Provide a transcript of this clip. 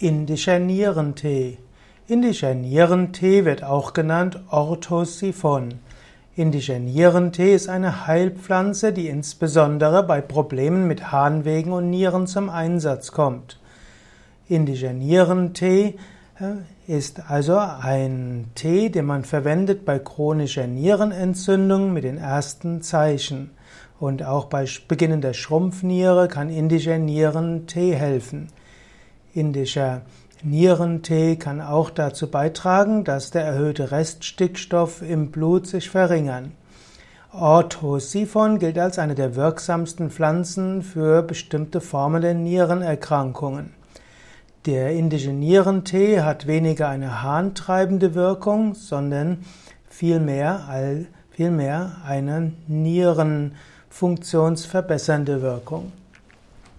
Indischer Nierentee. Indischer Nierentee wird auch genannt Orthosiphon. Indischer Nierentee ist eine Heilpflanze, die insbesondere bei Problemen mit Harnwegen und Nieren zum Einsatz kommt. Indischer Nierentee äh, ist also ein Tee, den man verwendet bei chronischer Nierenentzündung mit den ersten Zeichen. Und auch bei beginnender Schrumpfniere kann indischer Nierentee helfen. Indischer Nierentee kann auch dazu beitragen, dass der erhöhte Reststickstoff im Blut sich verringern. Orthosiphon gilt als eine der wirksamsten Pflanzen für bestimmte Formen der Nierenerkrankungen. Der indische Nierentee hat weniger eine harntreibende Wirkung, sondern vielmehr, vielmehr eine nierenfunktionsverbessernde Wirkung.